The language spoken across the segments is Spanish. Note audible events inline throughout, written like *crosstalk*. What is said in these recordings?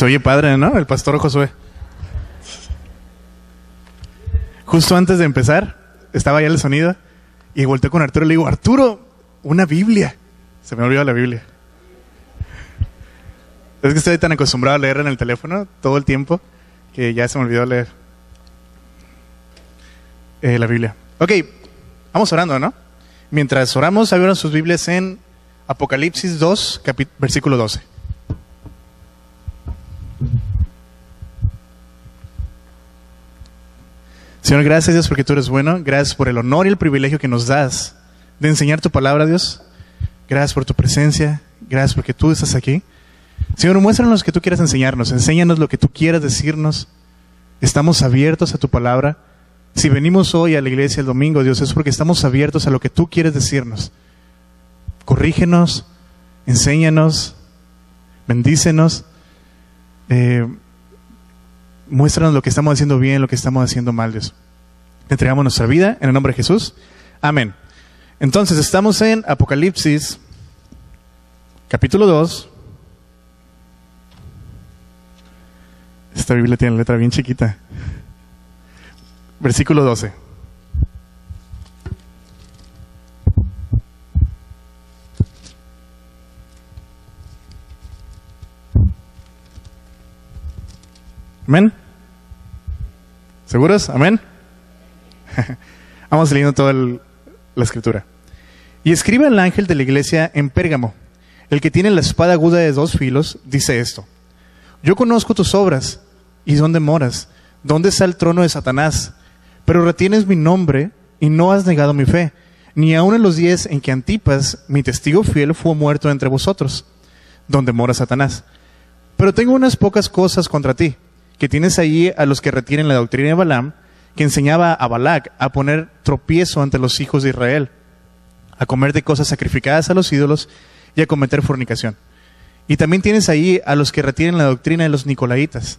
Se oye padre, ¿no? El pastor Josué. Justo antes de empezar, estaba ya el sonido y volteé con Arturo y le digo, Arturo, una Biblia. Se me olvidó la Biblia. Es que estoy tan acostumbrado a leer en el teléfono todo el tiempo que ya se me olvidó leer eh, la Biblia. Ok, vamos orando, ¿no? Mientras oramos, abrieron sus Biblias en Apocalipsis 2, versículo 12. Señor, gracias Dios porque tú eres bueno. Gracias por el honor y el privilegio que nos das de enseñar tu palabra, Dios. Gracias por tu presencia. Gracias porque tú estás aquí. Señor, muéstranos lo que tú quieras enseñarnos. Enséñanos lo que tú quieras decirnos. Estamos abiertos a tu palabra. Si venimos hoy a la iglesia el domingo, Dios, es porque estamos abiertos a lo que tú quieres decirnos. Corrígenos, enséñanos, bendícenos. Eh, muéstranos lo que estamos haciendo bien, lo que estamos haciendo mal, entregamos nuestra vida en el nombre de Jesús. Amén. Entonces, estamos en Apocalipsis, capítulo 2. Esta Biblia tiene letra bien chiquita. Versículo 12. Amén. ¿Seguros? Amén. *laughs* Vamos leyendo toda la escritura. Y escribe al ángel de la iglesia en Pérgamo, el que tiene la espada aguda de dos filos, dice esto. Yo conozco tus obras y dónde moras, dónde está el trono de Satanás, pero retienes mi nombre y no has negado mi fe, ni aun en los días en que Antipas, mi testigo fiel, fue muerto entre vosotros, donde mora Satanás. Pero tengo unas pocas cosas contra ti que tienes ahí a los que retienen la doctrina de Balaam, que enseñaba a Balac a poner tropiezo ante los hijos de Israel, a comer de cosas sacrificadas a los ídolos y a cometer fornicación. Y también tienes ahí a los que retienen la doctrina de los nicolaitas,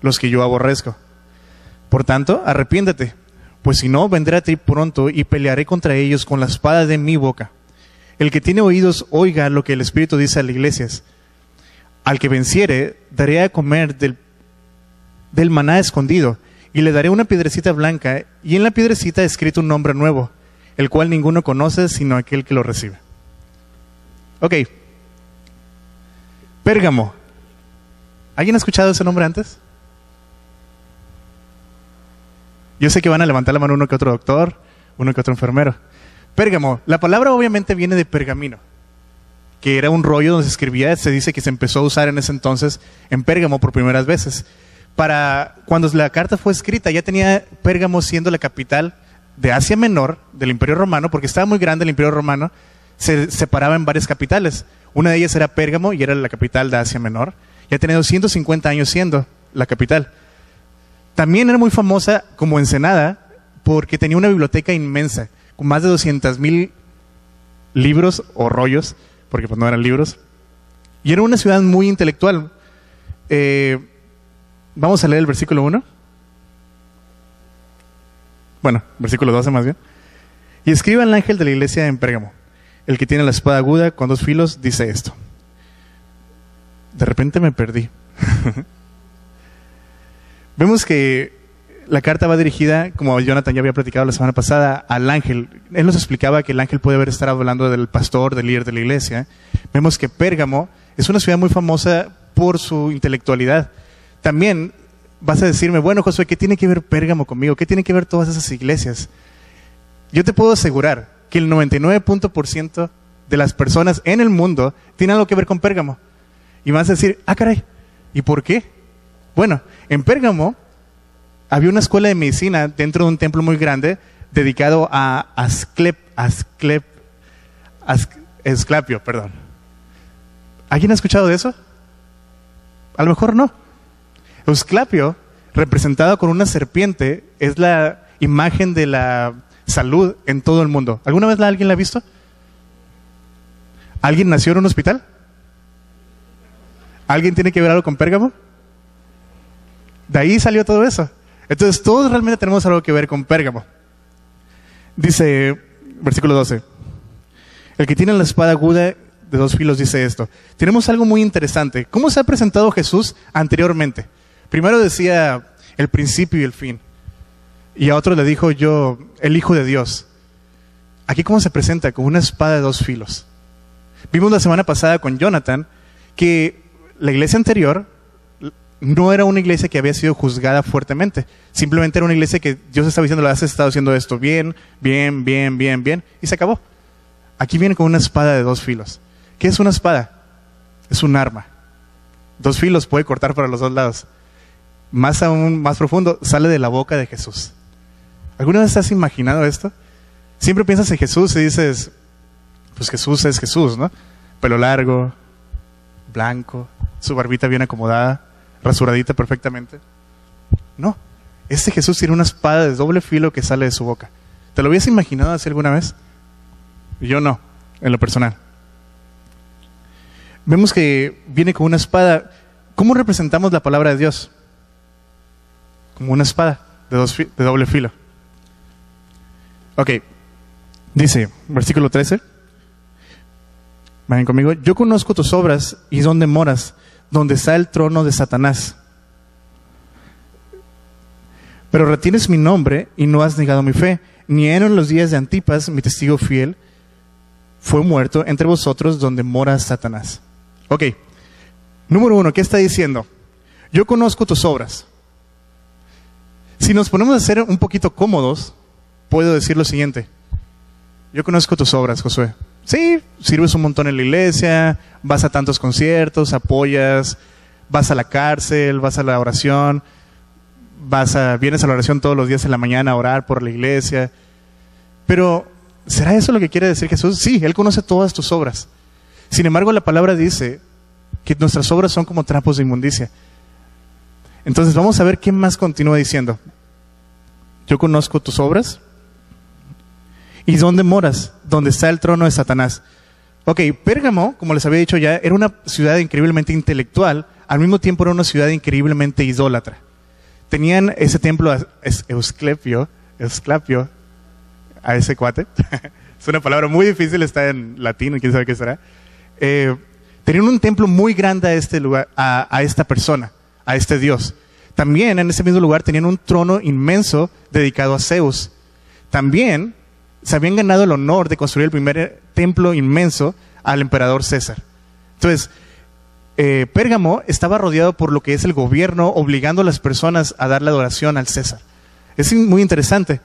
los que yo aborrezco. Por tanto, arrepiéntete, pues si no, vendré a ti pronto y pelearé contra ellos con la espada de mi boca. El que tiene oídos, oiga lo que el Espíritu dice a las iglesias. Al que venciere, daré a comer del del maná escondido, y le daré una piedrecita blanca, y en la piedrecita escrito un nombre nuevo, el cual ninguno conoce sino aquel que lo recibe. Ok. Pérgamo. ¿Alguien ha escuchado ese nombre antes? Yo sé que van a levantar la mano uno que otro doctor, uno que otro enfermero. Pérgamo. La palabra obviamente viene de pergamino, que era un rollo donde se escribía, se dice que se empezó a usar en ese entonces en Pérgamo por primeras veces para cuando la carta fue escrita, ya tenía Pérgamo siendo la capital de Asia Menor, del Imperio Romano, porque estaba muy grande el Imperio Romano, se separaba en varias capitales. Una de ellas era Pérgamo y era la capital de Asia Menor. Ya tenía 250 años siendo la capital. También era muy famosa como Ensenada porque tenía una biblioteca inmensa, con más de 200 mil libros o rollos, porque pues no eran libros. Y era una ciudad muy intelectual. Eh, Vamos a leer el versículo 1. Bueno, versículo 12 más bien. Y escriba el ángel de la iglesia en Pérgamo. El que tiene la espada aguda con dos filos dice esto. De repente me perdí. *laughs* Vemos que la carta va dirigida, como Jonathan ya había platicado la semana pasada, al ángel. Él nos explicaba que el ángel puede haber estado hablando del pastor, del líder de la iglesia. Vemos que Pérgamo es una ciudad muy famosa por su intelectualidad también vas a decirme, bueno, Josué, ¿qué tiene que ver Pérgamo conmigo? ¿Qué tiene que ver todas esas iglesias? Yo te puedo asegurar que el 99% de las personas en el mundo tienen algo que ver con Pérgamo. Y vas a decir, ah, caray, ¿y por qué? Bueno, en Pérgamo había una escuela de medicina dentro de un templo muy grande dedicado a Asclep, Asclep, Esclapio, perdón. ¿Alguien ha escuchado de eso? A lo mejor no. Eusclapio, representado con una serpiente, es la imagen de la salud en todo el mundo. ¿Alguna vez alguien la ha visto? ¿Alguien nació en un hospital? ¿Alguien tiene que ver algo con Pérgamo? De ahí salió todo eso. Entonces todos realmente tenemos algo que ver con Pérgamo. Dice, versículo 12, el que tiene la espada aguda de dos filos dice esto. Tenemos algo muy interesante. ¿Cómo se ha presentado Jesús anteriormente? Primero decía el principio y el fin. Y a otro le dijo yo, el Hijo de Dios. Aquí cómo se presenta, con una espada de dos filos. Vimos la semana pasada con Jonathan que la iglesia anterior no era una iglesia que había sido juzgada fuertemente. Simplemente era una iglesia que Dios estaba diciendo, has estado haciendo esto bien, bien, bien, bien, bien, y se acabó. Aquí viene con una espada de dos filos. ¿Qué es una espada? Es un arma. Dos filos puede cortar para los dos lados. Más aún, más profundo, sale de la boca de Jesús. ¿Alguna vez has imaginado esto? Siempre piensas en Jesús y dices, pues Jesús es Jesús, ¿no? Pelo largo, blanco, su barbita bien acomodada rasuradita perfectamente. No, este Jesús tiene una espada de doble filo que sale de su boca. ¿Te lo habías imaginado así alguna vez? Yo no, en lo personal. Vemos que viene con una espada. ¿Cómo representamos la palabra de Dios? Como una espada de, doble filo. Ok, dice, versículo 13. Vayan conmigo. Yo conozco tus obras y dónde moras donde está el trono de Satanás. Pero retienes mi nombre y no has negado mi fe. Ni en los días de Antipas, mi testigo fiel, fue muerto entre vosotros donde mora Satanás. Ok, número uno, ¿qué está diciendo? Yo conozco tus obras. Si nos ponemos a ser un poquito cómodos, puedo decir lo siguiente. Yo conozco tus obras, Josué. Sí, sirves un montón en la iglesia, vas a tantos conciertos, apoyas, vas a la cárcel, vas a la oración, vas a, vienes a la oración todos los días en la mañana a orar por la iglesia. Pero, ¿será eso lo que quiere decir Jesús? Sí, Él conoce todas tus obras. Sin embargo, la palabra dice que nuestras obras son como trapos de inmundicia. Entonces vamos a ver qué más continúa diciendo. Yo conozco tus obras, ¿Y dónde moras? Donde está el trono de Satanás. Ok, Pérgamo, como les había dicho ya, era una ciudad increíblemente intelectual, al mismo tiempo era una ciudad increíblemente idólatra. Tenían ese templo Eusclepio, Eusclapio, a ese cuate. *laughs* es una palabra muy difícil, está en latín, quién sabe qué será. Eh, tenían un templo muy grande a este lugar, a, a esta persona, a este dios. También en ese mismo lugar tenían un trono inmenso dedicado a Zeus. También se habían ganado el honor de construir el primer templo inmenso al emperador César. Entonces, eh, Pérgamo estaba rodeado por lo que es el gobierno, obligando a las personas a dar la adoración al César. Es muy interesante.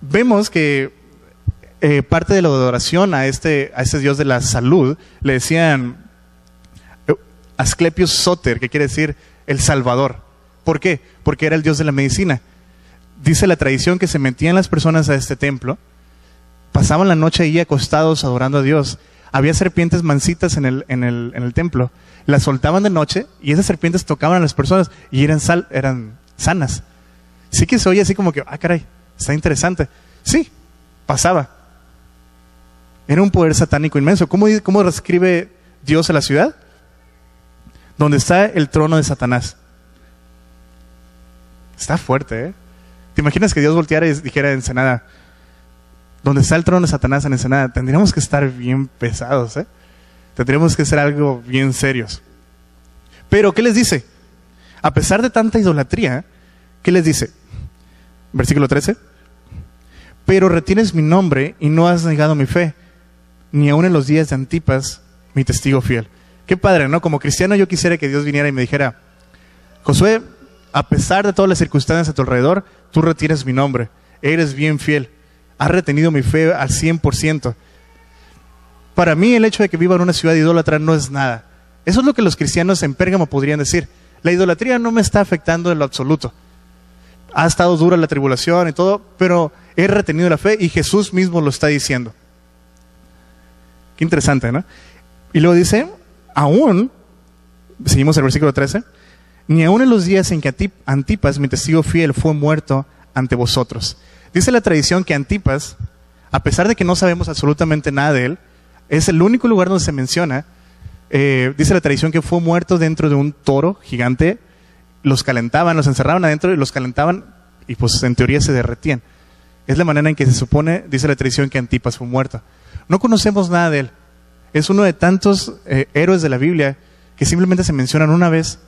Vemos que eh, parte de la adoración a este, a este dios de la salud le decían eh, Asclepios Soter, que quiere decir el Salvador. ¿Por qué? Porque era el dios de la medicina. Dice la tradición que se metían las personas a este templo pasaban la noche ahí acostados adorando a Dios. Había serpientes mansitas en el, en el, en el templo. Las soltaban de noche y esas serpientes tocaban a las personas y eran, sal, eran sanas. Sí que se oye así como que, ah, caray, está interesante. Sí, pasaba. Era un poder satánico inmenso. ¿Cómo, cómo describe Dios a la ciudad? Donde está el trono de Satanás. Está fuerte, ¿eh? ¿Te imaginas que Dios volteara y dijera en Senada, donde está el trono de Satanás en Ensenada, tendríamos que estar bien pesados, ¿eh? Tendríamos que ser algo bien serios. Pero, ¿qué les dice? A pesar de tanta idolatría, ¿qué les dice? Versículo 13. Pero retienes mi nombre y no has negado mi fe, ni aun en los días de Antipas, mi testigo fiel. Qué padre, ¿no? Como cristiano yo quisiera que Dios viniera y me dijera, Josué, a pesar de todas las circunstancias a tu alrededor, tú retienes mi nombre, eres bien fiel ha retenido mi fe al 100%. Para mí el hecho de que viva en una ciudad idólatra no es nada. Eso es lo que los cristianos en Pérgamo podrían decir. La idolatría no me está afectando en lo absoluto. Ha estado dura la tribulación y todo, pero he retenido la fe y Jesús mismo lo está diciendo. Qué interesante, ¿no? Y luego dice, aún, seguimos el versículo 13, ni aún en los días en que Antipas, mi testigo fiel, fue muerto ante vosotros. Dice la tradición que Antipas, a pesar de que no sabemos absolutamente nada de él, es el único lugar donde se menciona, eh, dice la tradición que fue muerto dentro de un toro gigante, los calentaban, los encerraban adentro y los calentaban y pues en teoría se derretían. Es la manera en que se supone, dice la tradición, que Antipas fue muerto. No conocemos nada de él. Es uno de tantos eh, héroes de la Biblia que simplemente se mencionan una vez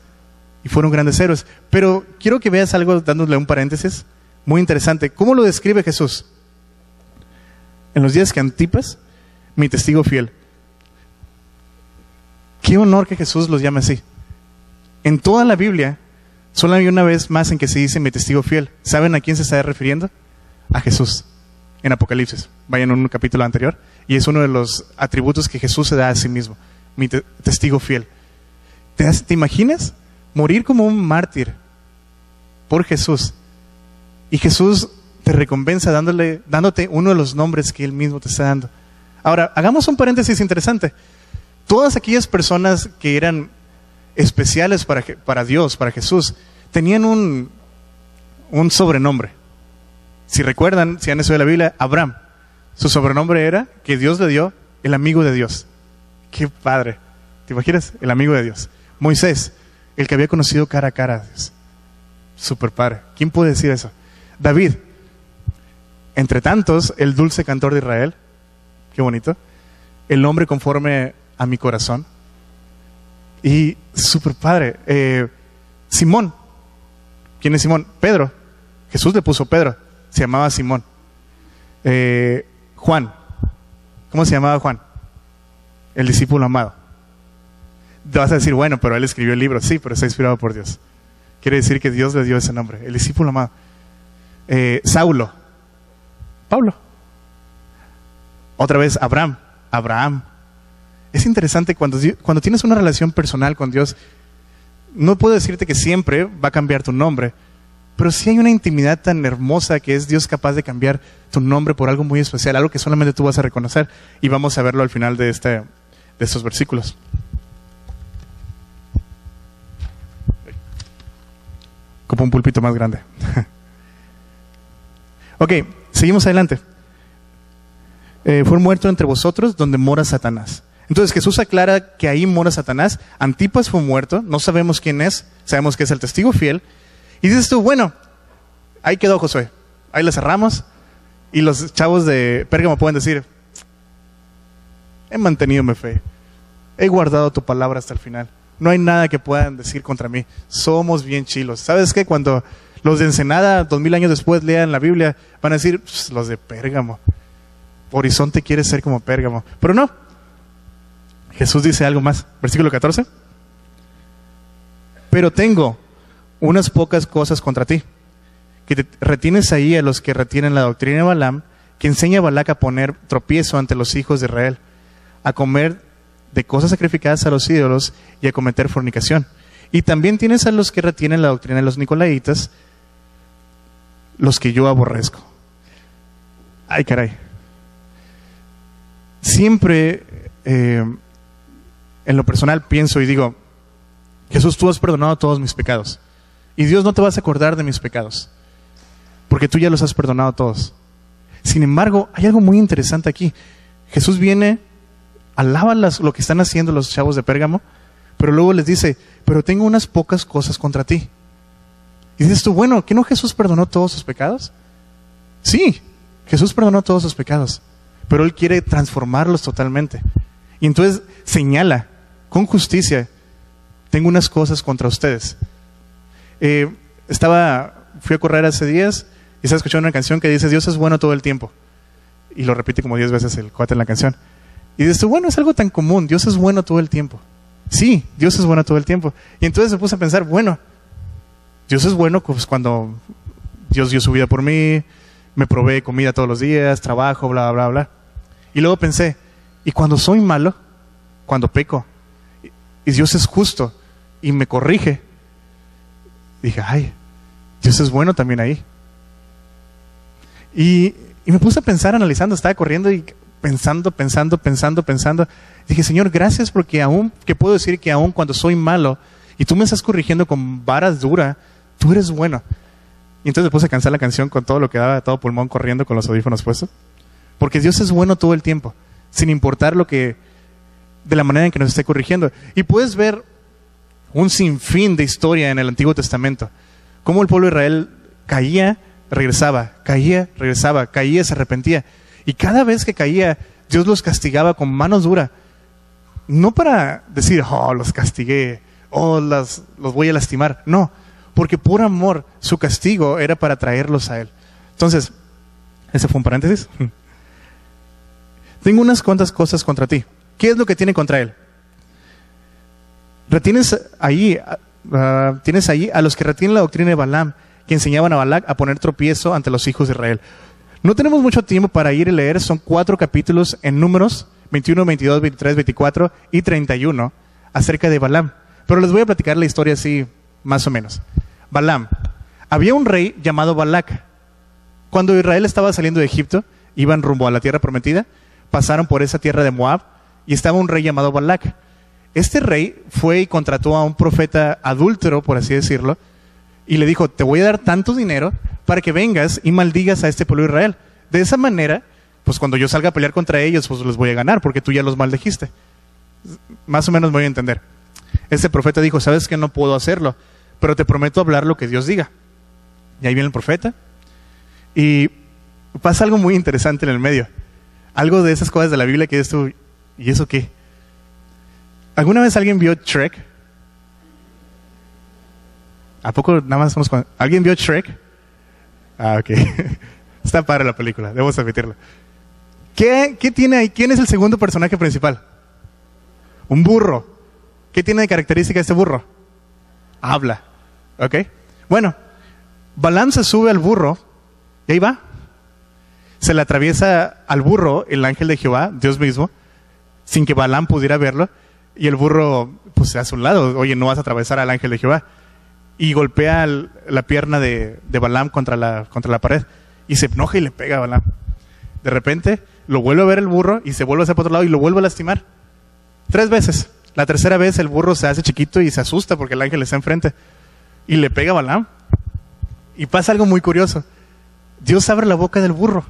y fueron grandes héroes. Pero quiero que veas algo dándole un paréntesis muy interesante. ¿Cómo lo describe Jesús? En los días que Antipas, mi testigo fiel. Qué honor que Jesús los llame así. En toda la Biblia, solo hay una vez más en que se dice mi testigo fiel. ¿Saben a quién se está refiriendo? A Jesús. En Apocalipsis. Vayan a un capítulo anterior. Y es uno de los atributos que Jesús se da a sí mismo. Mi testigo fiel. ¿Te, ¿Te imaginas morir como un mártir por Jesús? Y Jesús te recompensa dándole, dándote uno de los nombres que Él mismo te está dando. Ahora, hagamos un paréntesis interesante. Todas aquellas personas que eran especiales para, para Dios, para Jesús, tenían un, un sobrenombre. Si recuerdan, si han estudiado la Biblia, Abraham. Su sobrenombre era que Dios le dio el amigo de Dios. Qué padre. ¿Te imaginas? El amigo de Dios. Moisés, el que había conocido cara a cara a Dios. Super padre. ¿Quién puede decir eso? David, entre tantos, el dulce cantor de Israel. Qué bonito. El nombre conforme a mi corazón. Y super padre. Eh, Simón. ¿Quién es Simón? Pedro. Jesús le puso Pedro. Se llamaba Simón. Eh, Juan. ¿Cómo se llamaba Juan? El discípulo amado. Te vas a decir, bueno, pero él escribió el libro. Sí, pero está inspirado por Dios. Quiere decir que Dios le dio ese nombre. El discípulo amado. Eh, Saulo. Pablo. Otra vez Abraham. Abraham. Es interesante cuando, cuando tienes una relación personal con Dios, no puedo decirte que siempre va a cambiar tu nombre, pero sí hay una intimidad tan hermosa que es Dios capaz de cambiar tu nombre por algo muy especial, algo que solamente tú vas a reconocer. Y vamos a verlo al final de, este, estos versículos. Como un pulpito más grande. *laughs* ok, seguimos adelante. Eh, fue muerto entre vosotros donde mora Satanás. Entonces Jesús aclara que ahí mora Satanás. Antipas fue muerto, no sabemos quién es, sabemos que es el testigo fiel. Y dices tú, bueno, ahí quedó Josué, ahí le cerramos. Y los chavos de Pérgamo pueden decir, he mantenido mi fe, he guardado tu palabra hasta el final. No hay nada que puedan decir contra mí. Somos bien chilos. ¿Sabes qué? Cuando los de Ensenada, dos mil años después, lean la Biblia, van a decir, los de Pérgamo. Horizonte quiere ser como Pérgamo. Pero no, Jesús dice algo más. Versículo 14. Pero tengo unas pocas cosas contra ti. Que te retienes ahí a los que retienen la doctrina de Balaam, que enseña a Balac a poner tropiezo ante los hijos de Israel, a comer de cosas sacrificadas a los ídolos y a cometer fornicación. Y también tienes a los que retienen la doctrina de los nicolaitas, los que yo aborrezco. Ay, caray. Siempre eh, en lo personal pienso y digo, Jesús, tú has perdonado todos mis pecados. Y Dios no te vas a acordar de mis pecados, porque tú ya los has perdonado todos. Sin embargo, hay algo muy interesante aquí. Jesús viene, alaba lo que están haciendo los chavos de Pérgamo, pero luego les dice, pero tengo unas pocas cosas contra ti. Y dices tú, bueno, ¿que no Jesús perdonó todos sus pecados? Sí, Jesús perdonó todos sus pecados, pero Él quiere transformarlos totalmente. Y entonces señala, con justicia, tengo unas cosas contra ustedes. Estaba, fui a correr hace días y estaba escuchando una canción que dice, Dios es bueno todo el tiempo. Y lo repite como diez veces el cuate en la canción. Y dices, bueno, es algo tan común, Dios es bueno todo el tiempo. Sí, Dios es bueno todo el tiempo. Y entonces me puse a pensar, bueno, Dios es bueno pues, cuando Dios dio su vida por mí, me provee comida todos los días, trabajo, bla, bla, bla. Y luego pensé, ¿y cuando soy malo? cuando peco. Y Dios es justo y me corrige. Dije, ay, Dios es bueno también ahí. Y, me puse a pensar, analizando, estaba corriendo y pensando, pensando, pensando, pensando. Dije, Señor, gracias porque aún, que puedo decir que aún cuando soy malo y tú me estás corrigiendo con varas duras, tú eres bueno. Y entonces puse a cansar la canción con todo lo que daba, todo pulmón corriendo con los audífonos puestos. Porque Dios es bueno todo el tiempo, sin importar lo que, de la manera en que nos esté corrigiendo. Y puedes ver un sinfín de historia en el Antiguo Testamento. Cómo el pueblo de Israel caía, regresaba, caía, regresaba, caía, se arrepentía. Y cada vez que caía, Dios los castigaba con manos duras, no para decir, oh, los castigué, oh, las, los voy a lastimar. No, porque por amor su castigo era para traerlos a Él. Entonces, ese fue un paréntesis. *laughs* Tengo unas cuantas cosas contra ti. ¿Qué es lo que tiene contra Él? Retienes ahí, uh, tienes ahí a los que retienen la doctrina de Balaam, que enseñaban a Balac a poner tropiezo ante los hijos de Israel. No tenemos mucho tiempo para ir y leer, son cuatro capítulos en números, 21, 22, 23, 24 y 31, acerca de Balaam. Pero les voy a platicar la historia así, más o menos. Balaam. Había un rey llamado Balac. Cuando Israel estaba saliendo de Egipto, iban rumbo a la tierra prometida, pasaron por esa tierra de Moab y estaba un rey llamado Balac. Este rey fue y contrató a un profeta adúltero, por así decirlo, y le dijo, te voy a dar tanto dinero para que vengas y maldigas a este pueblo de Israel. De esa manera, pues cuando yo salga a pelear contra ellos, pues los voy a ganar, porque tú ya los maldijiste. Más o menos voy a entender. Este profeta dijo, sabes que no puedo hacerlo, pero te prometo hablar lo que Dios diga. Y ahí viene el profeta. Y pasa algo muy interesante en el medio. Algo de esas cosas de la Biblia que esto, ¿y eso qué? ¿Alguna vez alguien vio Shrek? ¿A poco nada más estamos con... ¿Alguien vio Shrek? Ah, ok. *laughs* Está padre la película, debo admitirlo. ¿Qué, ¿Qué tiene ahí? ¿Quién es el segundo personaje principal? Un burro. ¿Qué tiene de característica este burro? Habla. ¿Ok? Bueno, Balaam se sube al burro y ahí va. Se le atraviesa al burro el ángel de Jehová, Dios mismo, sin que Balaam pudiera verlo. Y el burro, pues se hace un lado. Oye, no vas a atravesar al ángel de Jehová. Y golpea la pierna de, de Balaam contra la, contra la pared. Y se enoja y le pega a Balaam. De repente, lo vuelve a ver el burro y se vuelve a hacer otro lado y lo vuelve a lastimar. Tres veces. La tercera vez el burro se hace chiquito y se asusta porque el ángel está enfrente. Y le pega a Balaam. Y pasa algo muy curioso. Dios abre la boca del burro.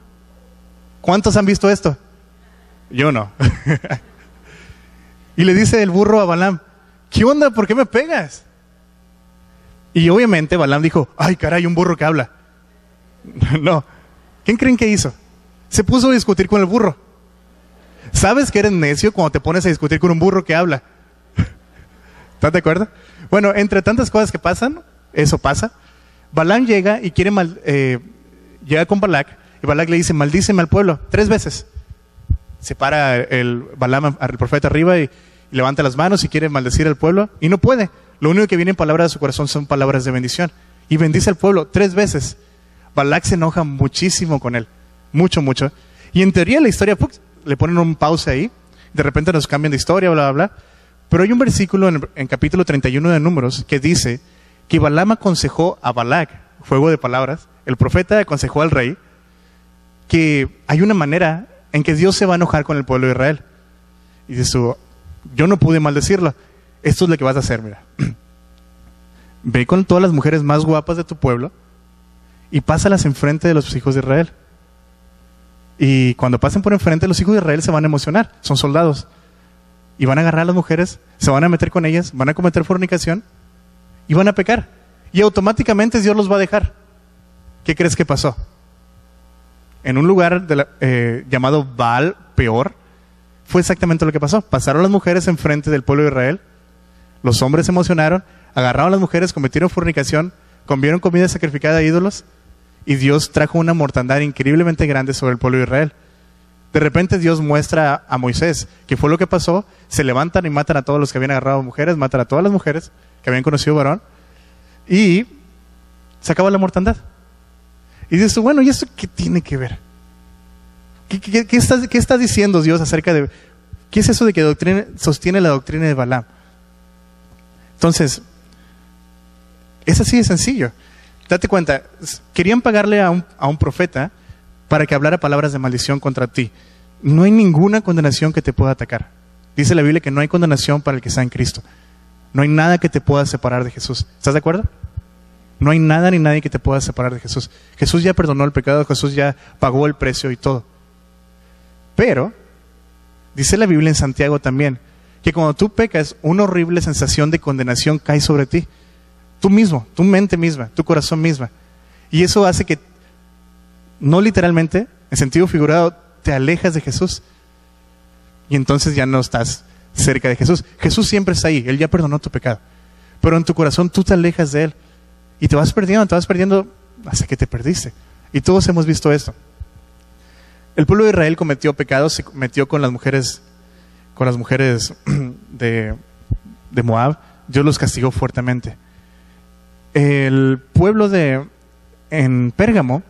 ¿Cuántos han visto esto? Yo no. *laughs* y le dice el burro a Balaam, ¿qué onda? ¿Por qué me pegas? Y obviamente Balaam dijo, ay caray, un burro que habla. *laughs* no. ¿Quién creen que hizo? Se puso a discutir con el burro. ¿Sabes que eres necio cuando te pones a discutir con un burro que habla? *laughs* ¿Estás de acuerdo? Bueno, entre tantas cosas que pasan, eso pasa. Balaam llega y quiere mal, eh, llega con Balak y Balak le dice, maldíceme al pueblo, tres veces. Se para el Balaam al profeta arriba y, levanta las manos y quiere maldecir al pueblo y no puede. Lo único que viene en palabras de su corazón son palabras de bendición. Y bendice al pueblo tres veces. Balak se enoja muchísimo con él. Mucho, mucho. Y en teoría la historia, le ponen un pausa ahí. De repente nos cambian de historia, bla, bla, bla. Pero hay un versículo en, en capítulo 31 de Números que dice que Balaam aconsejó a Balak, juego de palabras, el profeta aconsejó al rey que hay una manera en que Dios se va a enojar con el pueblo de Israel. Y dice tú, yo no pude maldecirlo. Esto es lo que vas a hacer, mira. *clears throat* Ve con todas las mujeres más guapas de tu pueblo y pásalas enfrente de los hijos de Israel. Y cuando pasen por enfrente, los hijos de Israel se van a emocionar, son soldados. Y van a agarrar a las mujeres, se van a meter con ellas, van a cometer fornicación y van a pecar. Y automáticamente Dios los va a dejar. ¿Qué crees que pasó? En un lugar eh, llamado Baal, peor, fue exactamente lo que pasó. Pasaron las mujeres enfrente del pueblo de Israel, los hombres se emocionaron, agarraron a las mujeres, cometieron fornicación, comieron comida sacrificada a ídolos, y Dios trajo una mortandad increíblemente grande sobre el pueblo de Israel. De repente Dios muestra a Moisés que fue lo que pasó, se levantan y matan a todos los que habían agarrado mujeres, matan a todas las mujeres que habían conocido varón, y se acaba la mortandad. Y dices bueno, ¿y esto qué tiene que ver? ¿Qué, qué, ¿Qué, está diciendo Dios acerca de... ¿Qué es eso de que sostiene la doctrina de Balaam? Entonces, es así de sencillo. Date cuenta, querían pagarle a un, a un profeta para que hablara palabras de maldición contra ti. No hay ninguna condenación que te pueda atacar. Dice la Biblia que no hay condenación para el que está en Cristo. No hay nada que te pueda separar de Jesús. ¿Estás de acuerdo? No hay nada ni nadie que te pueda separar de Jesús. Jesús ya perdonó el pecado, Jesús ya pagó el precio y todo. Pero, dice la Biblia en Santiago también, que cuando tú pecas, una horrible sensación de condenación cae sobre ti. Tú mismo, tu mente misma, tu corazón misma. Y eso hace que, no literalmente, en sentido figurado, te alejas de Jesús. Y entonces ya no estás cerca de Jesús. Jesús siempre está ahí, Él ya perdonó tu pecado. Pero en tu corazón tú te alejas de Él y te vas perdiendo, te vas perdiendo hasta que te perdiste. Y todos hemos visto esto. El pueblo de Israel cometió pecados, se metió con las mujeres, con las mujeres *clears throat* de, Moab. Dios los castigó fuertemente. El pueblo de en Pérgamo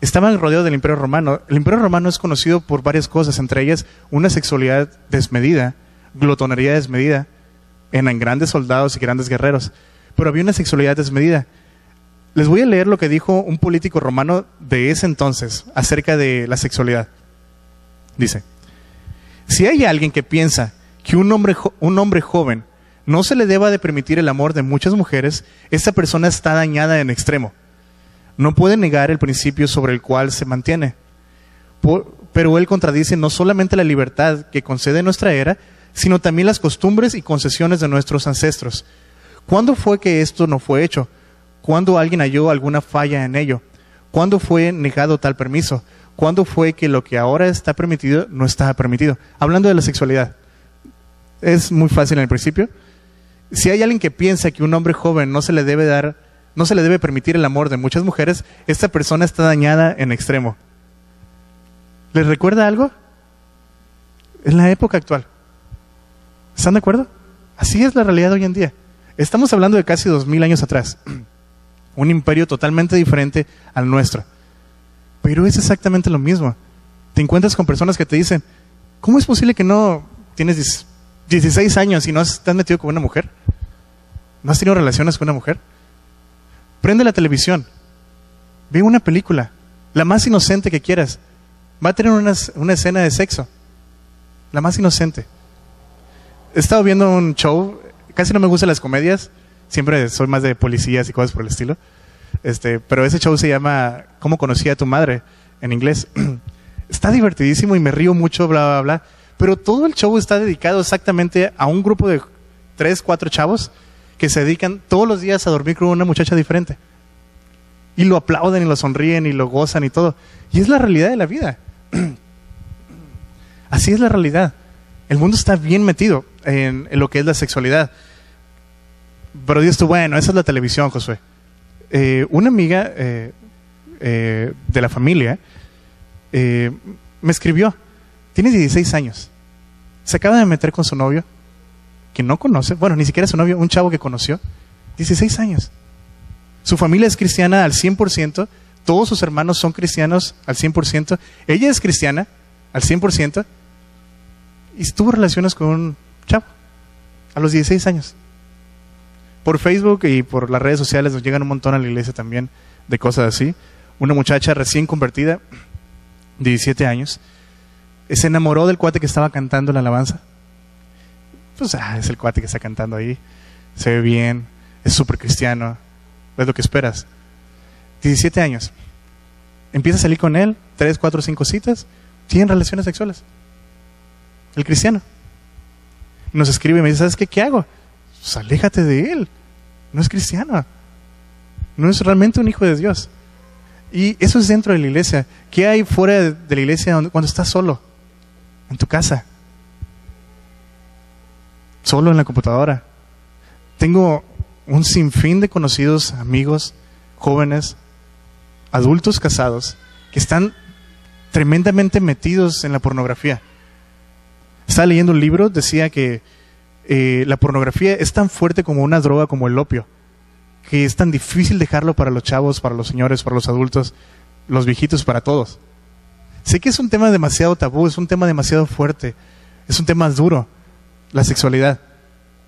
estaba rodeado del Imperio Romano. El Imperio Romano es conocido por varias cosas, entre ellas una sexualidad desmedida, glotonería desmedida, en grandes soldados y grandes guerreros. Pero había una sexualidad desmedida. Les voy a leer lo que dijo un político romano de ese entonces acerca de la sexualidad. Dice, si hay alguien que piensa que un hombre, un hombre joven no se le deba de permitir el amor de muchas mujeres, esa persona está dañada en extremo. No puede negar el principio sobre el cual se mantiene. pero él contradice no solamente la libertad que concede nuestra era, sino también las costumbres y concesiones de nuestros ancestros. ¿Cuándo fue que esto no fue hecho? ¿Cuándo alguien halló alguna falla en ello? ¿Cuándo fue negado tal permiso? ¿Cuándo fue que lo que ahora está permitido no estaba permitido? Hablando de la sexualidad. Es muy fácil en el principio. Si hay alguien que piensa que un hombre joven no se le debe dar, no se le debe permitir el amor de muchas mujeres, esta persona está dañada en extremo. ¿Les recuerda algo? En la época actual. ¿Están de acuerdo? Así es la realidad hoy en día. Estamos hablando de casi dos mil años atrás. *clears throat* Un imperio totalmente diferente al nuestro. Pero es exactamente lo mismo. Te encuentras con personas que te dicen, ¿cómo es posible que no tienes 16 años y no has metido con una mujer? ¿No has tenido relaciones con una mujer? Prende la televisión, ve una película, la más inocente que quieras. Va a tener una, una escena de sexo, la más inocente he estado viendo un show, casi no me gustan las comedias, siempre soy más de policías y cosas por el estilo. Este, pero ese show se llama ¿Cómo conocí a tu madre? en inglés. *clears throat* está divertidísimo y me río mucho, bla, bla, bla. Pero todo el show está dedicado exactamente a un grupo de tres, cuatro chavos que se dedican todos los días a dormir con una muchacha diferente. Y lo aplauden y lo sonríen y lo gozan y todo. Y es la realidad de la vida. *clears throat* Así es la realidad. El mundo está bien metido en, lo que es la sexualidad. Pero Dios tú, bueno, esa es la televisión, Josué. Eh, una amiga eh, eh, de la familia me escribió, tiene 16 años, se acaba de meter con su novio, que no conoce, bueno, ni siquiera su novio, un chavo que conoció, 16 años. Su familia es cristiana al 100%, todos sus hermanos son cristianos al 100%, ella es cristiana al 100%, y tuvo relaciones con un chavo a los 16 años. Por Facebook y por las redes sociales nos llegan un montón a la iglesia también de cosas así. Una muchacha recién convertida, de 17 años, se enamoró del cuate que estaba cantando la alabanza. Pues ah, es el cuate que está cantando ahí, se ve bien, es súper cristiano, es lo que esperas. 17 años. Empieza a salir con él, 3, 4, 5 citas, tienen relaciones sexuales el cristiano. Nos escribe y me dice, ¿sabes qué? ¿Qué hago? Pues aléjate de él. No es cristiano. No es realmente un hijo de Dios. Y eso es dentro de la iglesia. ¿Qué hay fuera de la iglesia cuando estás solo? En tu casa. Solo en la computadora. Tengo un sinfín de conocidos, amigos, jóvenes, adultos casados, que están tremendamente metidos en la pornografía. Estaba leyendo un libro, decía que eh, la pornografía es tan fuerte como una droga como el opio, que es tan difícil dejarlo para los chavos, para los señores, para los adultos, los viejitos, para todos. Sé que es un tema demasiado tabú, es un tema demasiado fuerte, es un tema duro, la sexualidad,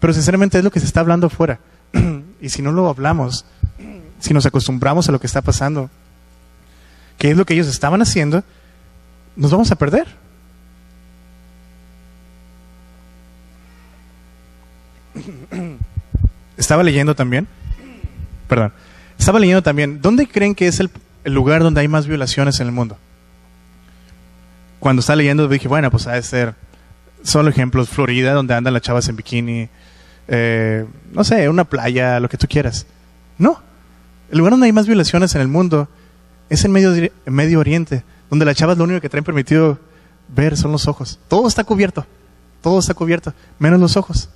pero sinceramente es lo que se está hablando afuera. *clears throat* y si no lo hablamos, *clears throat* si nos acostumbramos a lo que está pasando, que es lo que ellos estaban haciendo, nos vamos a perder. Estaba leyendo también, perdón, estaba leyendo también, ¿dónde creen que es el, lugar donde hay más violaciones en el mundo? Cuando estaba leyendo dije, bueno, pues ha de ser, solo ejemplos, Florida, donde andan las chavas en bikini, eh, no sé, una playa, lo que tú quieras. No, el lugar donde hay más violaciones en el mundo es en Medio, Oriente, donde las chavas lo único que traen permitido ver son los ojos. Todo está cubierto. todo está cubierto, menos los ojos.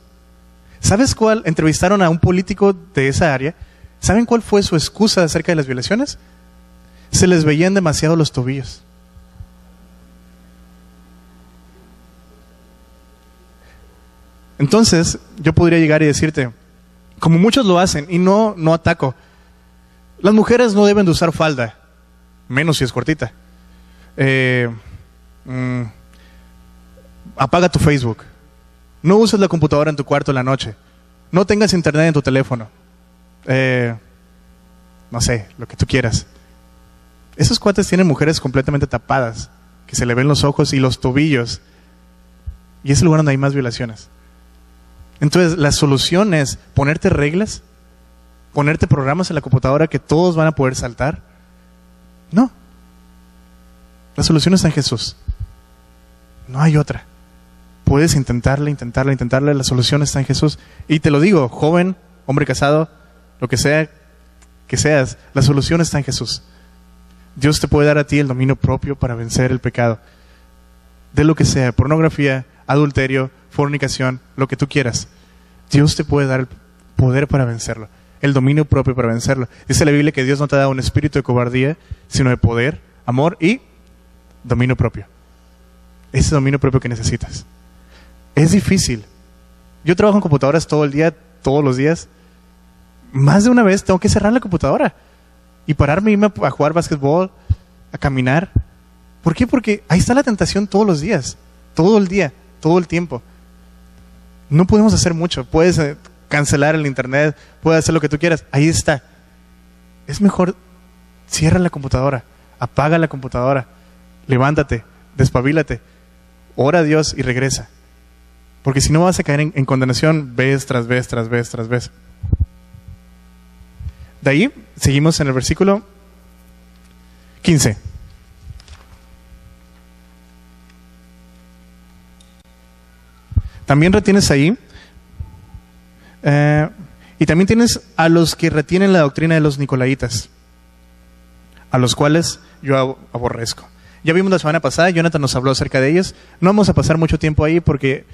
¿Sabes cuál? Entrevistaron a un político de esa área. ¿Saben cuál fue su excusa acerca de las violaciones? Se les veían demasiado los tobillos. Entonces, yo podría llegar y decirte, como muchos lo hacen, y no, no ataco, las mujeres no deben de usar falda, menos si es cortita. Eh, mm, apaga tu Facebook. No uses la computadora en tu cuarto en la noche. No tengas internet en tu teléfono. Eh, no sé, lo que tú quieras. Esos cuates tienen mujeres completamente tapadas, que se le ven los ojos y los tobillos. Y es el lugar donde hay más violaciones. Entonces, la solución es ponerte reglas, ponerte programas en la computadora que todos van a poder saltar. No. La solución está en Jesús. No hay otra. Puedes intentarla, intentarla, intentarla. La solución está en Jesús. Y te lo digo, joven, hombre casado, lo que sea que seas, la solución está en Jesús. Dios te puede dar a ti el dominio propio para vencer el pecado. De lo que sea, pornografía, adulterio, fornicación, lo que tú quieras. Dios te puede dar el poder para vencerlo, el dominio propio para vencerlo. Dice la Biblia que Dios no te da un espíritu de cobardía, sino de poder, amor y dominio propio. Ese dominio propio que necesitas. Es difícil. Yo trabajo en computadoras todo el día, todos los días. Más de una vez tengo que cerrar la computadora y pararme, irme a jugar básquetbol, a caminar. ¿Por qué? Porque ahí está la tentación todos los días, todo el día, todo el tiempo. No podemos hacer mucho. Puedes eh, cancelar el internet, puedes hacer lo que tú quieras. Ahí está. Es mejor cierra la computadora, apaga la computadora, levántate, despabilate, ora a Dios y regresa. Porque si no vas a caer en, en condenación vez tras vez, tras vez, tras vez. De ahí seguimos en el versículo 15. También retienes ahí, eh, y también tienes a los que retienen la doctrina de los nicolaitas, a los cuales yo aborrezco. Ya vimos la semana pasada, Jonathan nos habló acerca de ellos. No vamos a pasar mucho tiempo ahí porque,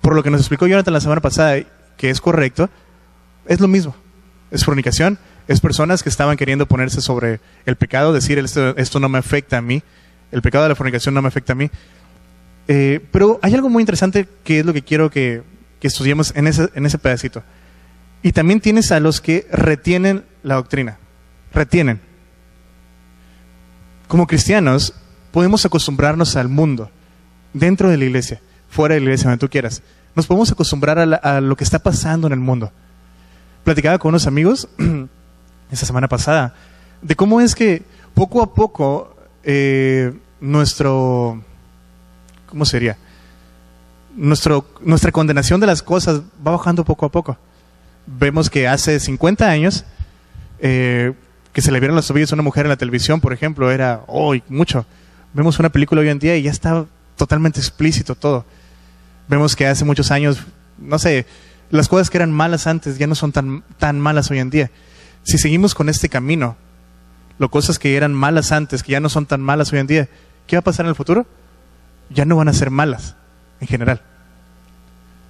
por lo que nos explicó Jonathan la semana pasada, que es correcto, es lo mismo. Es fornicación, es personas que estaban queriendo ponerse sobre el pecado, decir esto, no me afecta a mí, el pecado de la fornicación no me afecta a mí. Eh, pero hay algo muy interesante que es lo que quiero que, estudiemos en ese, en ese pedacito. Y también tienes a los que retienen la doctrina. Retienen. Como cristianos, podemos acostumbrarnos al mundo, dentro de la iglesia, fuera de la iglesia, donde tú quieras. Nos podemos acostumbrar a, lo que está pasando en el mundo. Platicaba con unos amigos *clears throat* esta semana pasada de cómo es que poco a poco eh, nuestro ¿cómo sería? Nuestro, nuestra condenación de las cosas va bajando poco a poco. Vemos que hace 50 años eh, que se le vieron los tobillos a una mujer en la televisión, por ejemplo, era hoy mucho. Vemos una película hoy en día y ya está totalmente explícito todo. Vemos que hace muchos años, no sé, las cosas que eran malas antes ya no son tan, tan malas hoy en día. Si seguimos con este camino, lo cosas que eran malas antes, que ya no son tan malas hoy en día, ¿qué va a pasar en el futuro? ya no van a ser malas en general.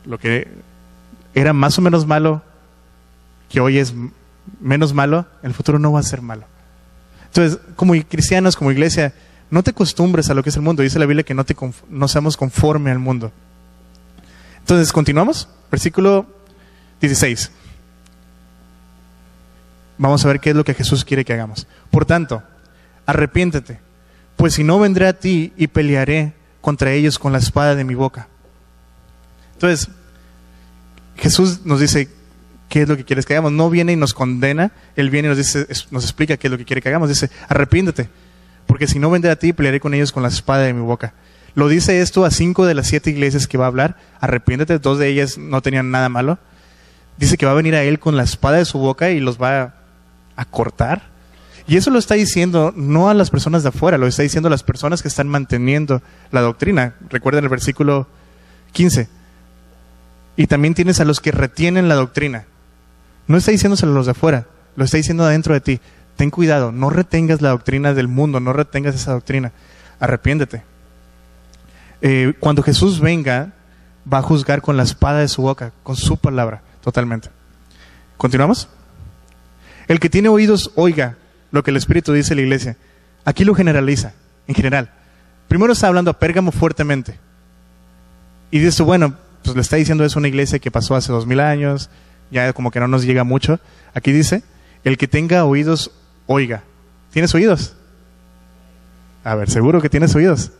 Lo que era más o menos malo, que hoy es menos malo, en el futuro no va a ser malo. Entonces, como cristianos, como iglesia, no te acostumbres a lo que es el mundo. Dice la Biblia que no, te no seamos conforme al mundo. Entonces, continuamos. Versículo 16. Vamos a ver qué es lo que Jesús quiere que hagamos. Por tanto, arrepiéntete, pues si no vendré a ti y pelearé contra ellos con la espada de mi boca. Entonces, Jesús nos dice, ¿qué es lo que quieres que hagamos? No viene y nos condena, Él viene y nos, dice, nos explica qué es lo que quiere que hagamos. Dice, arrepiéntete, porque si no vendré a ti, pelearé con ellos con la espada de mi boca. Lo dice esto a cinco de las siete iglesias que va a hablar. Arrepiéntete, dos de ellas no tenían nada malo. Dice que va a venir a Él con la espada de su boca y los va a cortar. Y eso lo está diciendo no a las personas de afuera, lo está diciendo a las personas que están manteniendo la doctrina. Recuerden el versículo 15. Y también tienes a los que retienen la doctrina. No está diciéndoselo a los de afuera, lo está diciendo adentro de ti. Ten cuidado, no retengas la doctrina del mundo, no retengas esa doctrina. Arrepiéndete. Eh, cuando Jesús venga, va a juzgar con la espada de su boca, con su palabra, totalmente. ¿Continuamos? El que tiene oídos, oiga lo que el Espíritu dice a la iglesia. Aquí lo generaliza, en general. Primero está hablando a Pérgamo fuertemente. Y dice, bueno, pues le está diciendo eso a una iglesia que pasó hace dos mil años, ya como que no nos llega mucho. Aquí dice, el que tenga oídos, oiga. ¿Tienes oídos? A ver, seguro que tienes oídos.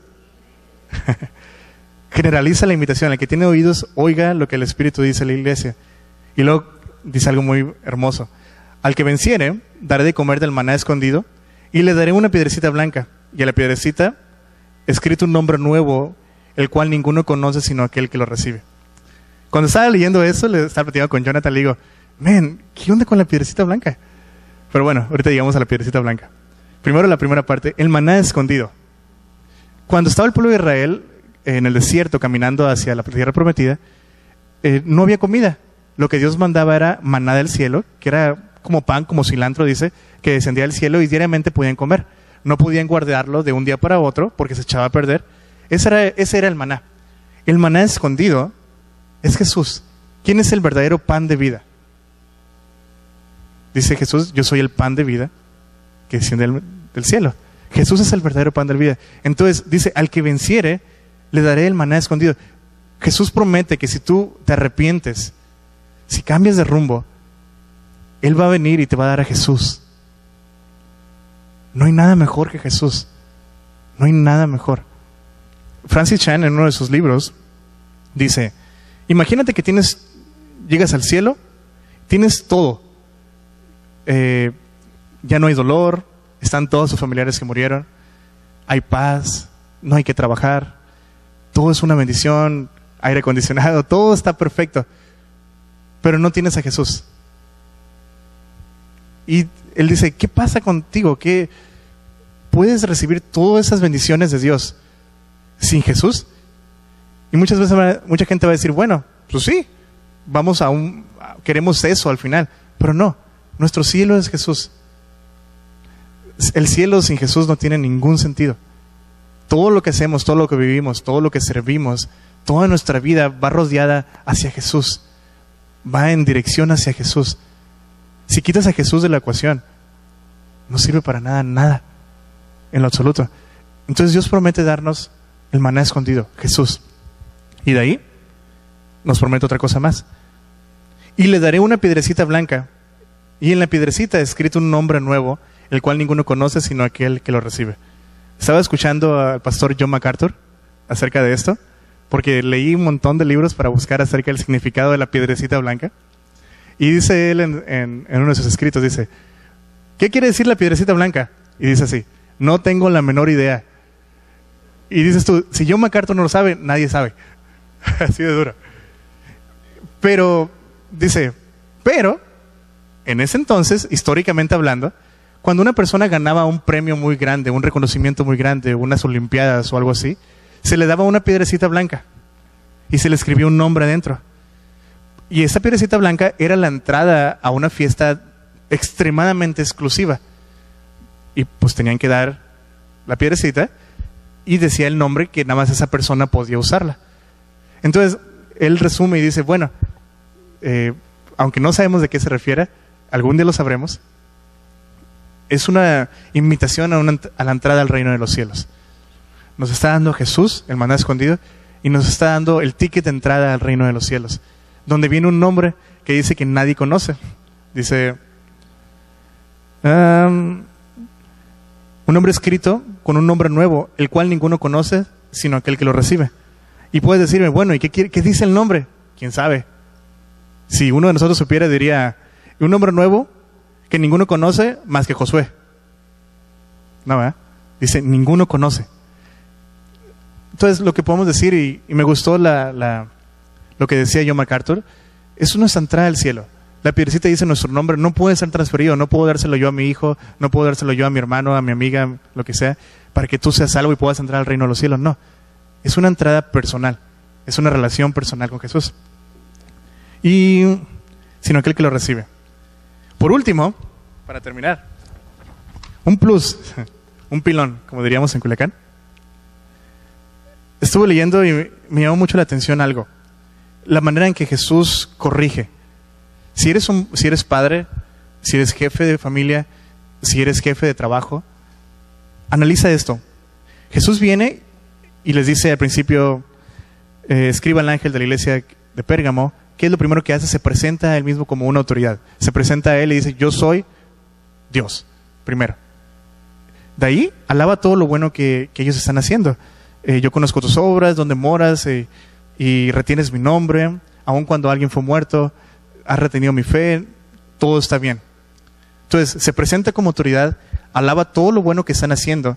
*laughs* Generaliza la invitación. El que tiene oídos, oiga lo que el Espíritu dice a la iglesia. Y luego dice algo muy hermoso. Al que venciere, daré de comer del maná escondido y le daré una piedrecita blanca. Y a la piedrecita, escrito un nombre nuevo, el cual ninguno conoce sino aquel que lo recibe. Cuando estaba leyendo eso, le estaba platicando con Jonathan, le digo, men, ¿qué onda con la piedrecita blanca? Pero bueno, ahorita llegamos a la piedrecita blanca. Primero la primera parte, el maná escondido. Cuando estaba el pueblo de Israel en el desierto caminando hacia la tierra prometida, eh, no había comida. Lo que Dios mandaba era maná del cielo, que era como pan, como cilantro, dice, que descendía del cielo y diariamente podían comer. No podían guardarlo de un día para otro porque se echaba a perder. Ese era, ese era el maná. El maná escondido es Jesús. ¿Quién es el verdadero pan de vida? Dice Jesús, yo soy el pan de vida que desciende del, cielo. Jesús es el verdadero pan de vida. Entonces dice, al que venciere, le daré el maná escondido. Jesús promete que si tú te arrepientes, si cambias de rumbo, Él va a venir y te va a dar a Jesús. No hay nada mejor que Jesús. No hay nada mejor. Francis Chan en uno de sus libros dice, imagínate que tienes, llegas al cielo, tienes todo, eh, ya no hay dolor, están todos sus familiares que murieron, hay paz, no hay que trabajar, todo es una bendición, aire acondicionado, *laughs* todo está perfecto, pero no tienes a Jesús. Y él dice, ¿qué pasa contigo? ¿Qué puedes recibir todas esas bendiciones de Dios sin Jesús? Y muchas veces mucha gente va a decir, bueno, pues sí, vamos a un, queremos eso al final, pero no. Nuestro cielo es Jesús. El cielo sin Jesús no tiene ningún sentido. Todo lo que hacemos, todo lo que vivimos, todo lo que servimos, toda nuestra vida va rodeada hacia Jesús. Va en dirección hacia Jesús. Si quitas a Jesús de la ecuación, no sirve para nada, nada, en lo absoluto. Entonces Dios promete darnos el maná escondido, Jesús. Y de ahí nos promete otra cosa más. Y le daré una piedrecita blanca y en la piedrecita escrito un nombre nuevo, el cual ninguno conoce sino aquel que lo recibe. Estaba escuchando al pastor John MacArthur acerca de esto, porque leí un montón de libros para buscar acerca del significado de la piedrecita blanca. Y dice él en, uno de sus escritos, dice, ¿qué quiere decir la piedrecita blanca? Y dice así, no tengo la menor idea. Y dices tú, si John MacArthur no lo sabe, nadie sabe. *laughs* así de duro. Pero, dice, pero en ese entonces, históricamente hablando, cuando una persona ganaba un premio muy grande, un reconocimiento muy grande, unas olimpiadas o algo así, se le daba una piedrecita blanca y se le escribía un nombre adentro. Y esa piedrecita blanca era la entrada a una fiesta extremadamente exclusiva. Y pues tenían que dar la piedrecita y decía el nombre que nada más esa persona podía usarla. Entonces, él resume y dice, bueno, eh, aunque no sabemos de qué se refiere, algún día lo sabremos, es una invitación a, la entrada al reino de los cielos. Nos está dando Jesús, el maná escondido, y nos está dando el ticket de entrada al reino de los cielos, donde viene un nombre que dice que nadie conoce. Dice, un nombre escrito con un nombre nuevo, el cual ninguno conoce, sino aquel que lo recibe. Y puedes decirme, bueno, ¿y qué, qué dice el nombre? ¿Quién sabe? Si uno de nosotros supiera, diría, un nombre nuevo que ninguno conoce más que Josué. No, ¿verdad? Dice, ninguno conoce. Entonces, lo que podemos decir, y, me gustó lo que decía John MacArthur, es nuestra entrada al cielo. La piedrecita dice nuestro nombre, no puede ser transferido, no puedo dárselo yo a mi hijo, no puedo dárselo yo a mi hermano, a mi amiga, lo que sea, para que tú seas salvo y puedas entrar al reino de los cielos. No, es una entrada personal, es una relación personal con Jesús. Y sino aquel que lo recibe. Por último, para terminar, un plus, un pilón, como diríamos en Culiacán. Estuve leyendo y me llamó mucho la atención algo. la manera en que Jesús corrige. Si eres, un, si eres padre, si eres jefe de familia, si eres jefe de trabajo, analiza esto. Jesús viene y les dice al principio, eh, escriba al ángel de la iglesia de Pérgamo, ¿qué es lo primero que hace? Se presenta a él mismo como una autoridad. Se presenta a él y dice, yo soy Dios, primero. De ahí alaba todo lo bueno que, ellos están haciendo. Eh, yo conozco tus obras, donde moras eh, y retienes mi nombre, aun cuando alguien fue muerto, has retenido mi fe, todo está bien. Entonces, se presenta como autoridad, alaba todo lo bueno que están haciendo,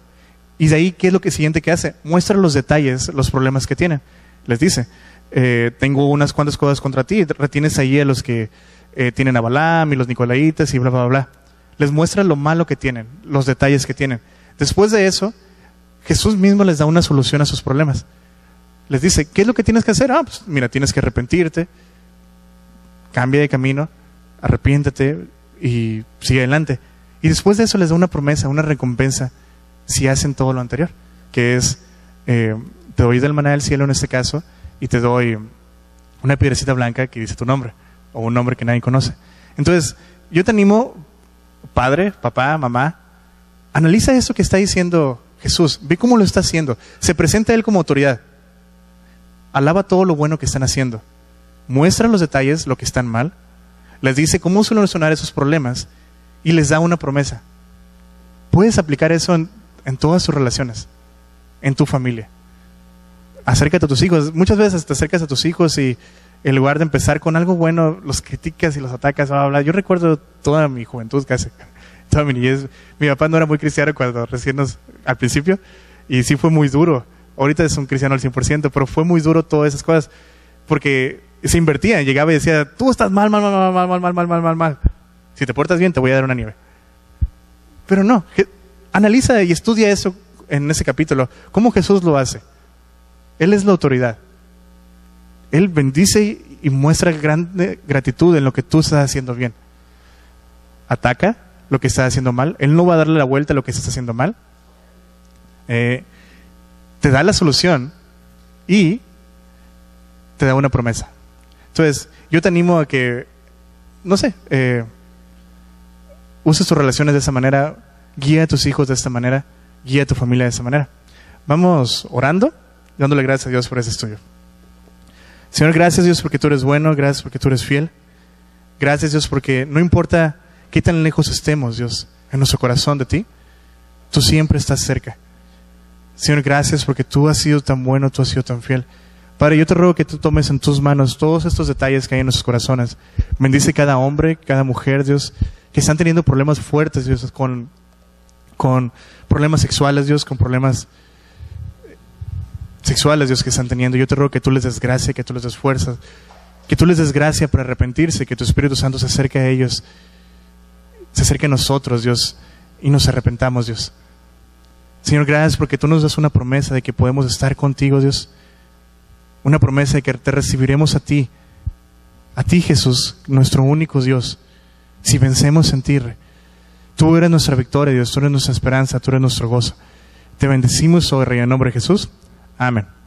y de ahí, ¿qué es lo que siguiente que hace? Muestra los detalles, los problemas que tienen. Les dice, eh, tengo unas cuantas cosas contra ti, retienes ahí a los que eh, tienen a Balaam y los Nicolaitas y bla, bla, bla. Les muestra lo malo que tienen, los detalles que tienen. Después de eso, Jesús mismo les da una solución a sus problemas. Les dice, ¿qué es lo que tienes que hacer? Ah, pues mira, tienes que arrepentirte, cambia de camino, arrepiéntete y sigue adelante. Y después de eso les da una promesa, una recompensa, si hacen todo lo anterior, que es, eh, te doy del maná del cielo en este caso, y te doy una piedrecita blanca que dice tu nombre, o un nombre que nadie conoce. Entonces, yo te animo, padre, papá, mamá, analiza eso que está diciendo Jesús, ve cómo lo está haciendo, se presenta a Él como autoridad, alaba todo lo bueno que están haciendo, muestra los detalles, lo que están mal, les dice cómo solucionar esos problemas y les da una promesa. Puedes aplicar eso en, en todas tus relaciones, en tu familia. Acércate a tus hijos. Muchas veces te acercas a tus hijos y en lugar de empezar con algo bueno, los criticas y los atacas. Bla, Yo recuerdo toda mi juventud casi, toda mi niñez. Mi papá no era muy cristiano cuando recién nos, al principio y sí fue muy duro. Ahorita es un cristiano al 100%, pero fue muy duro todas esas cosas porque se invertía, llegaba y decía, tú estás mal, mal, mal, mal, mal, mal, mal, mal, mal, mal. Si te portas bien, te voy a dar una nieve. Pero no, analiza y estudia eso en ese capítulo, cómo Jesús lo hace. Él es la autoridad. Él bendice y muestra grande gratitud en lo que tú estás haciendo bien. Ataca lo que estás haciendo mal. Él no va a darle la vuelta a lo que estás haciendo mal. Eh, te da la solución y te da una promesa. Entonces, yo te animo a que, no sé, eh, uses tus relaciones de esa manera, guía a tus hijos de esta manera, guía a tu familia de esa manera. Vamos orando, dándole gracias a Dios por ese estudio. Señor, gracias Dios porque tú eres bueno, gracias porque tú eres fiel. Gracias Dios porque no importa qué tan lejos estemos, Dios, en nuestro corazón de ti, tú siempre estás cerca. Señor, gracias porque tú has sido tan bueno, tú has sido tan fiel. Padre, yo te ruego que tú tomes en tus manos todos estos detalles que hay en nuestros corazones. Bendice cada hombre, cada mujer, Dios, que están teniendo problemas fuertes, Dios, con, con problemas sexuales, Dios, con problemas sexuales, Dios, que están teniendo. Yo te ruego que tú les des gracia, que tú les des fuerza, que tú les des gracia para arrepentirse, que tu Espíritu Santo se acerque a ellos, se acerque a nosotros, Dios, y nos arrepentamos, Dios. Señor, gracias porque tú nos das una promesa de que podemos estar contigo, Dios. Una promesa de que te recibiremos a ti, a ti Jesús, nuestro único Dios si vencemos en ti. Tú eres nuestra victoria, Dios, tú eres nuestra esperanza, tú eres nuestro gozo. Te bendecimos, oh Rey, en nombre de Jesús. Amén.